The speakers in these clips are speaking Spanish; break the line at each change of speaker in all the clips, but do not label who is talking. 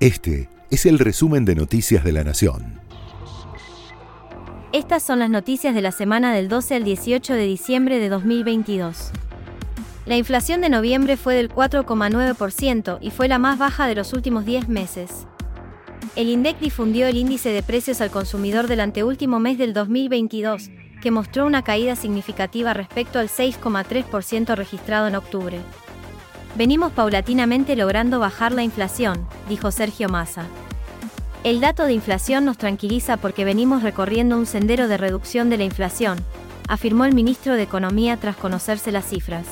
Este es el resumen de Noticias de la Nación.
Estas son las noticias de la semana del 12 al 18 de diciembre de 2022. La inflación de noviembre fue del 4,9% y fue la más baja de los últimos 10 meses. El INDEC difundió el índice de precios al consumidor del anteúltimo mes del 2022, que mostró una caída significativa respecto al 6,3% registrado en octubre. Venimos paulatinamente logrando bajar la inflación, dijo Sergio Massa. El dato de inflación nos tranquiliza porque venimos recorriendo un sendero de reducción de la inflación, afirmó el ministro de Economía tras conocerse las cifras.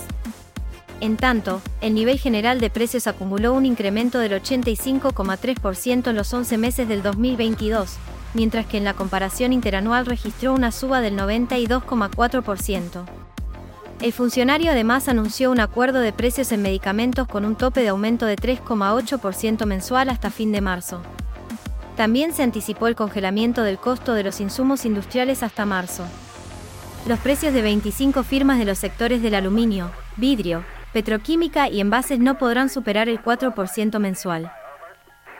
En tanto, el nivel general de precios acumuló un incremento del 85,3% en los 11 meses del 2022, mientras que en la comparación interanual registró una suba del 92,4%. El funcionario además anunció un acuerdo de precios en medicamentos con un tope de aumento de 3,8% mensual hasta fin de marzo. También se anticipó el congelamiento del costo de los insumos industriales hasta marzo. Los precios de 25 firmas de los sectores del aluminio, vidrio, petroquímica y envases no podrán superar el 4% mensual.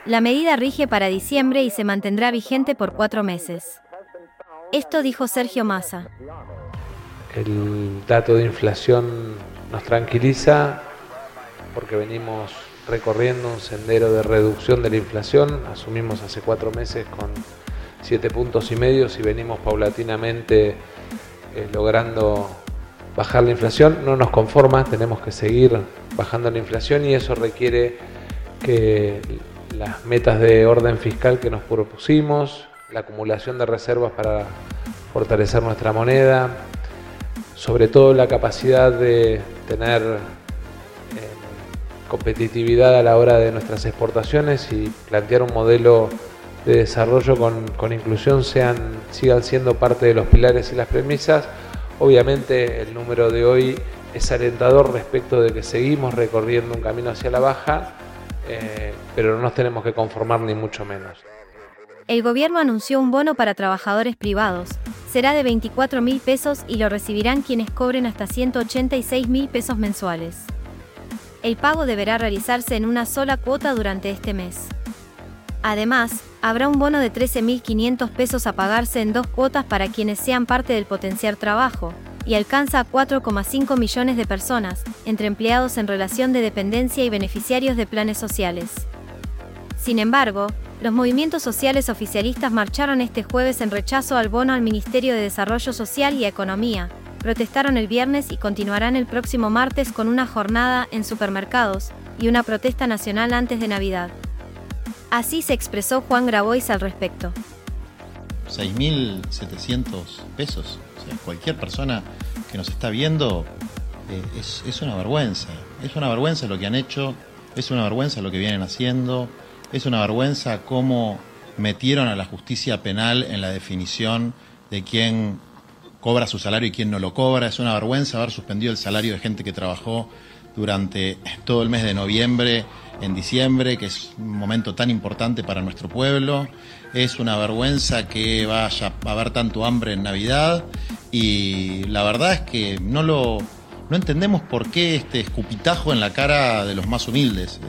La medida rige para diciembre y se mantendrá vigente por cuatro meses. Esto dijo Sergio Massa.
El dato de inflación nos tranquiliza porque venimos recorriendo un sendero de reducción de la inflación. Asumimos hace cuatro meses con siete puntos y medio y venimos paulatinamente eh, logrando bajar la inflación. No nos conforma, tenemos que seguir bajando la inflación y eso requiere que las metas de orden fiscal que nos propusimos, la acumulación de reservas para fortalecer nuestra moneda, sobre todo la capacidad de tener eh, competitividad a la hora de nuestras exportaciones y plantear un modelo de desarrollo con, inclusión sean, sigan siendo parte de los pilares y las premisas. Obviamente el número de hoy es alentador respecto de que seguimos recorriendo un camino hacia la baja, eh, pero no nos tenemos que conformar ni mucho menos.
El gobierno anunció un bono para trabajadores privados, será de 24 mil pesos y lo recibirán quienes cobren hasta 186 mil pesos mensuales. El pago deberá realizarse en una sola cuota durante este mes. Además, habrá un bono de 13.500 pesos a pagarse en dos cuotas para quienes sean parte del potenciar trabajo, y alcanza a 4,5 millones de personas, entre empleados en relación de dependencia y beneficiarios de planes sociales. Sin embargo, los movimientos sociales oficialistas marcharon este jueves en rechazo al bono al Ministerio de Desarrollo Social y Economía, protestaron el viernes y continuarán el próximo martes con una jornada en supermercados y una protesta nacional antes de Navidad. Así se expresó Juan Grabois al respecto.
6.700 pesos. O sea, cualquier persona que nos está viendo eh, es, es una vergüenza. Es una vergüenza lo que han hecho, es una vergüenza lo que vienen haciendo. Es una vergüenza cómo metieron a la justicia penal en la definición de quién cobra su salario y quién no lo cobra. Es una vergüenza haber suspendido el salario de gente que trabajó durante todo el mes de noviembre, en diciembre, que es un momento tan importante para nuestro pueblo. Es una vergüenza que vaya a haber tanto hambre en Navidad y la verdad es que no lo no entendemos por qué este escupitajo en la cara de los más humildes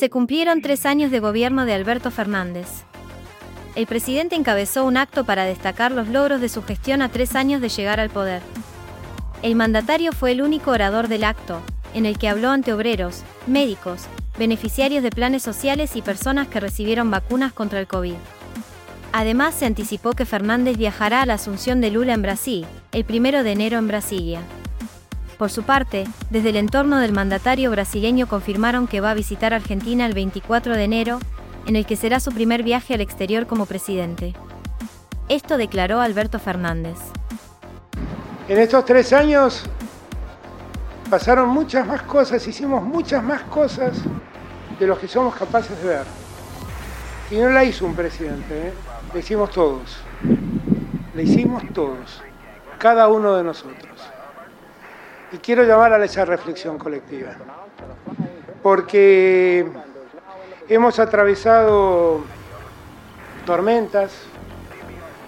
se cumplieron tres años de gobierno de Alberto Fernández. El presidente encabezó un acto para destacar los logros de su gestión a tres años de llegar al poder. El mandatario fue el único orador del acto, en el que habló ante obreros, médicos, beneficiarios de planes sociales y personas que recibieron vacunas contra el COVID. Además, se anticipó que Fernández viajará a la asunción de Lula en Brasil, el primero de enero en Brasilia. Por su parte, desde el entorno del mandatario brasileño confirmaron que va a visitar Argentina el 24 de enero, en el que será su primer viaje al exterior como presidente. Esto declaró Alberto Fernández.
En estos tres años pasaron muchas más cosas, hicimos muchas más cosas de los que somos capaces de ver. Y no la hizo un presidente, ¿eh? la hicimos todos. La hicimos todos, cada uno de nosotros. Y quiero llamar a esa reflexión colectiva, porque hemos atravesado tormentas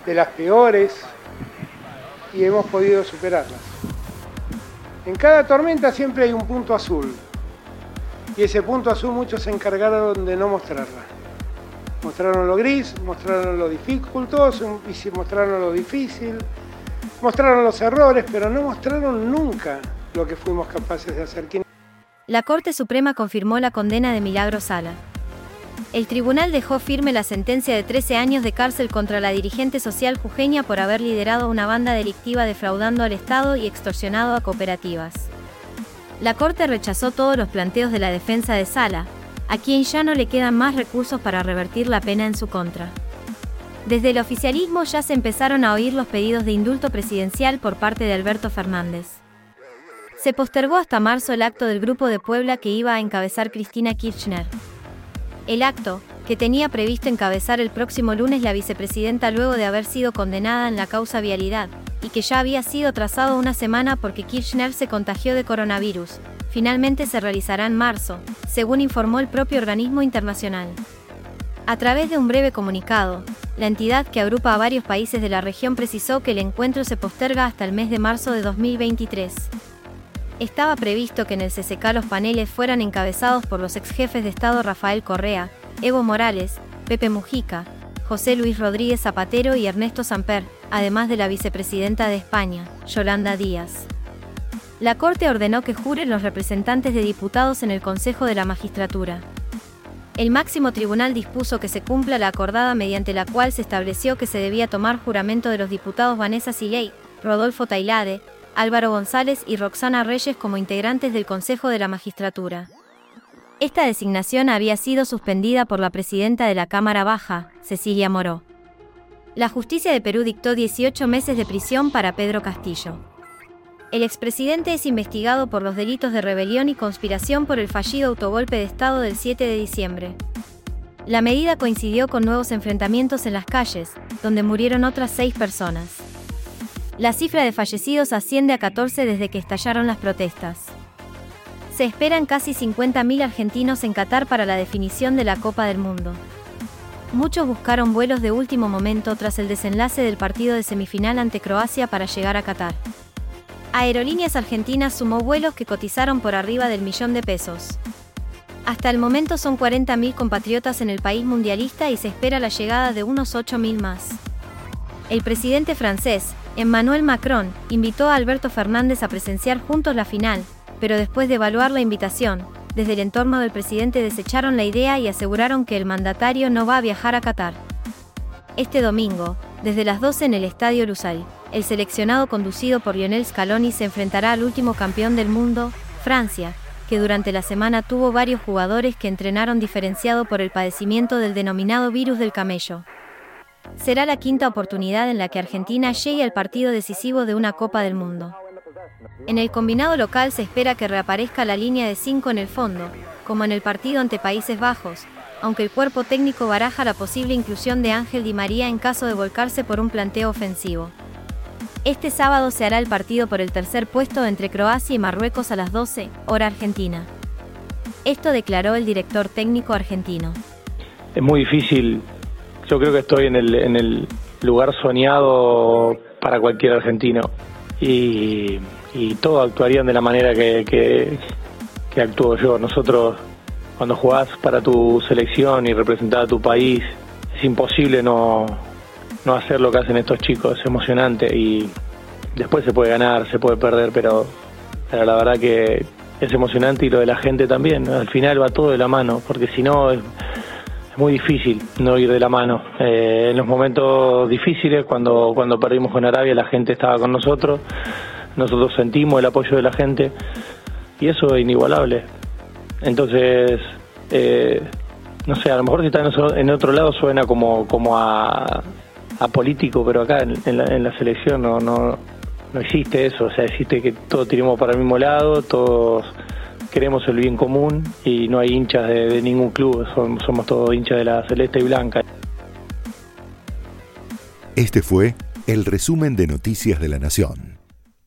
de las peores y hemos podido superarlas. En cada tormenta siempre hay un punto azul Y ese punto azul muchos se encargaron de no mostrarla. Mostraron lo gris, mostraron lo dificultoso, y mostraron lo difícil, mostraron los errores, pero no mostraron nunca lo que fuimos capaces de hacer.
La Corte Suprema confirmó la condena de Milagro Sala. El tribunal dejó firme la sentencia de 13 años de cárcel contra la dirigente social jujeña por haber liderado una banda delictiva defraudando al Estado y extorsionado a cooperativas. La Corte rechazó todos los planteos de la defensa de Sala, a quien ya no le quedan más recursos para revertir la pena en su contra. Desde el oficialismo ya se empezaron a oír los pedidos de indulto presidencial por parte de Alberto Fernández. Se postergó hasta marzo el acto del Grupo de Puebla que iba a encabezar Cristina Kirchner. El acto, que tenía previsto encabezar el próximo lunes la vicepresidenta luego de haber sido condenada en la causa vialidad, y que ya había sido trazado una semana porque Kirchner se contagió de coronavirus, finalmente se realizará en marzo, según informó el propio organismo internacional. A través de un breve comunicado, la entidad que agrupa a varios países de la región precisó que el encuentro se posterga hasta el mes de marzo de 2023. Estaba previsto que en el CCK los paneles fueran encabezados por los ex jefes de Estado Rafael Correa, Evo Morales, Pepe Mujica, José Luis Rodríguez Zapatero y Ernesto Samper, además de la vicepresidenta de España, Yolanda Díaz. La Corte ordenó que juren los representantes de diputados en el Consejo de la Magistratura. El máximo tribunal dispuso que se cumpla la acordada mediante la cual se estableció que se debía tomar juramento de los diputados Vanessa Siley, Rodolfo Tailade, Álvaro González y Roxana Reyes como integrantes del Consejo de la Magistratura. Esta designación había sido suspendida por la presidenta de la Cámara Baja, Cecilia Moró. La justicia de Perú dictó 18 meses de prisión para Pedro Castillo. El expresidente es investigado por los delitos de rebelión y conspiración por el fallido autogolpe de Estado del 7 de diciembre. La medida coincidió con nuevos enfrentamientos en las calles, donde murieron otras seis personas. La cifra de fallecidos asciende a 14 desde que estallaron las protestas. Se esperan casi 50.000 argentinos en Qatar para la definición de la Copa del Mundo. Muchos buscaron vuelos de último momento tras el desenlace del partido de semifinal ante Croacia para llegar a Qatar. Aerolíneas Argentinas sumó vuelos que cotizaron por arriba del millón de pesos. Hasta el momento son 40.000 compatriotas en el país mundialista y se espera la llegada de unos 8.000 más. El presidente francés, Emmanuel Macron invitó a Alberto Fernández a presenciar juntos la final, pero después de evaluar la invitación, desde el entorno del presidente desecharon la idea y aseguraron que el mandatario no va a viajar a Qatar. Este domingo, desde las 12 en el Estadio Lusail, el seleccionado conducido por Lionel Scaloni se enfrentará al último campeón del mundo, Francia, que durante la semana tuvo varios jugadores que entrenaron diferenciado por el padecimiento del denominado virus del camello. Será la quinta oportunidad en la que Argentina llegue al partido decisivo de una Copa del Mundo. En el combinado local se espera que reaparezca la línea de 5 en el fondo, como en el partido ante Países Bajos, aunque el cuerpo técnico baraja la posible inclusión de Ángel Di María en caso de volcarse por un planteo ofensivo. Este sábado se hará el partido por el tercer puesto entre Croacia y Marruecos a las 12, hora argentina. Esto declaró el director técnico argentino.
Es muy difícil yo creo que estoy en el, en el lugar soñado para cualquier argentino y, y todos actuarían de la manera que, que, actúo yo. Nosotros, cuando jugás para tu selección y representar a tu país, es imposible no, no hacer lo que hacen estos chicos, es emocionante y después se puede ganar, se puede perder, pero, la verdad que es emocionante y lo de la gente también. Al final va todo de la mano, porque si no es muy difícil no ir de la mano. Eh, en los momentos difíciles, cuando, cuando perdimos con Arabia, la gente estaba con nosotros, nosotros sentimos el apoyo de la gente y eso es inigualable. Entonces, eh, no sé, a lo mejor si está en otro lado suena como, como a, a político, pero acá en, la, en la selección no, no, no existe eso, o sea, existe que todos tiremos para el mismo lado, todos queremos el bien común y no hay hinchas de, ningún club, somos, todos hinchas de la celeste y blanca.
Este fue el resumen de Noticias de la Nación.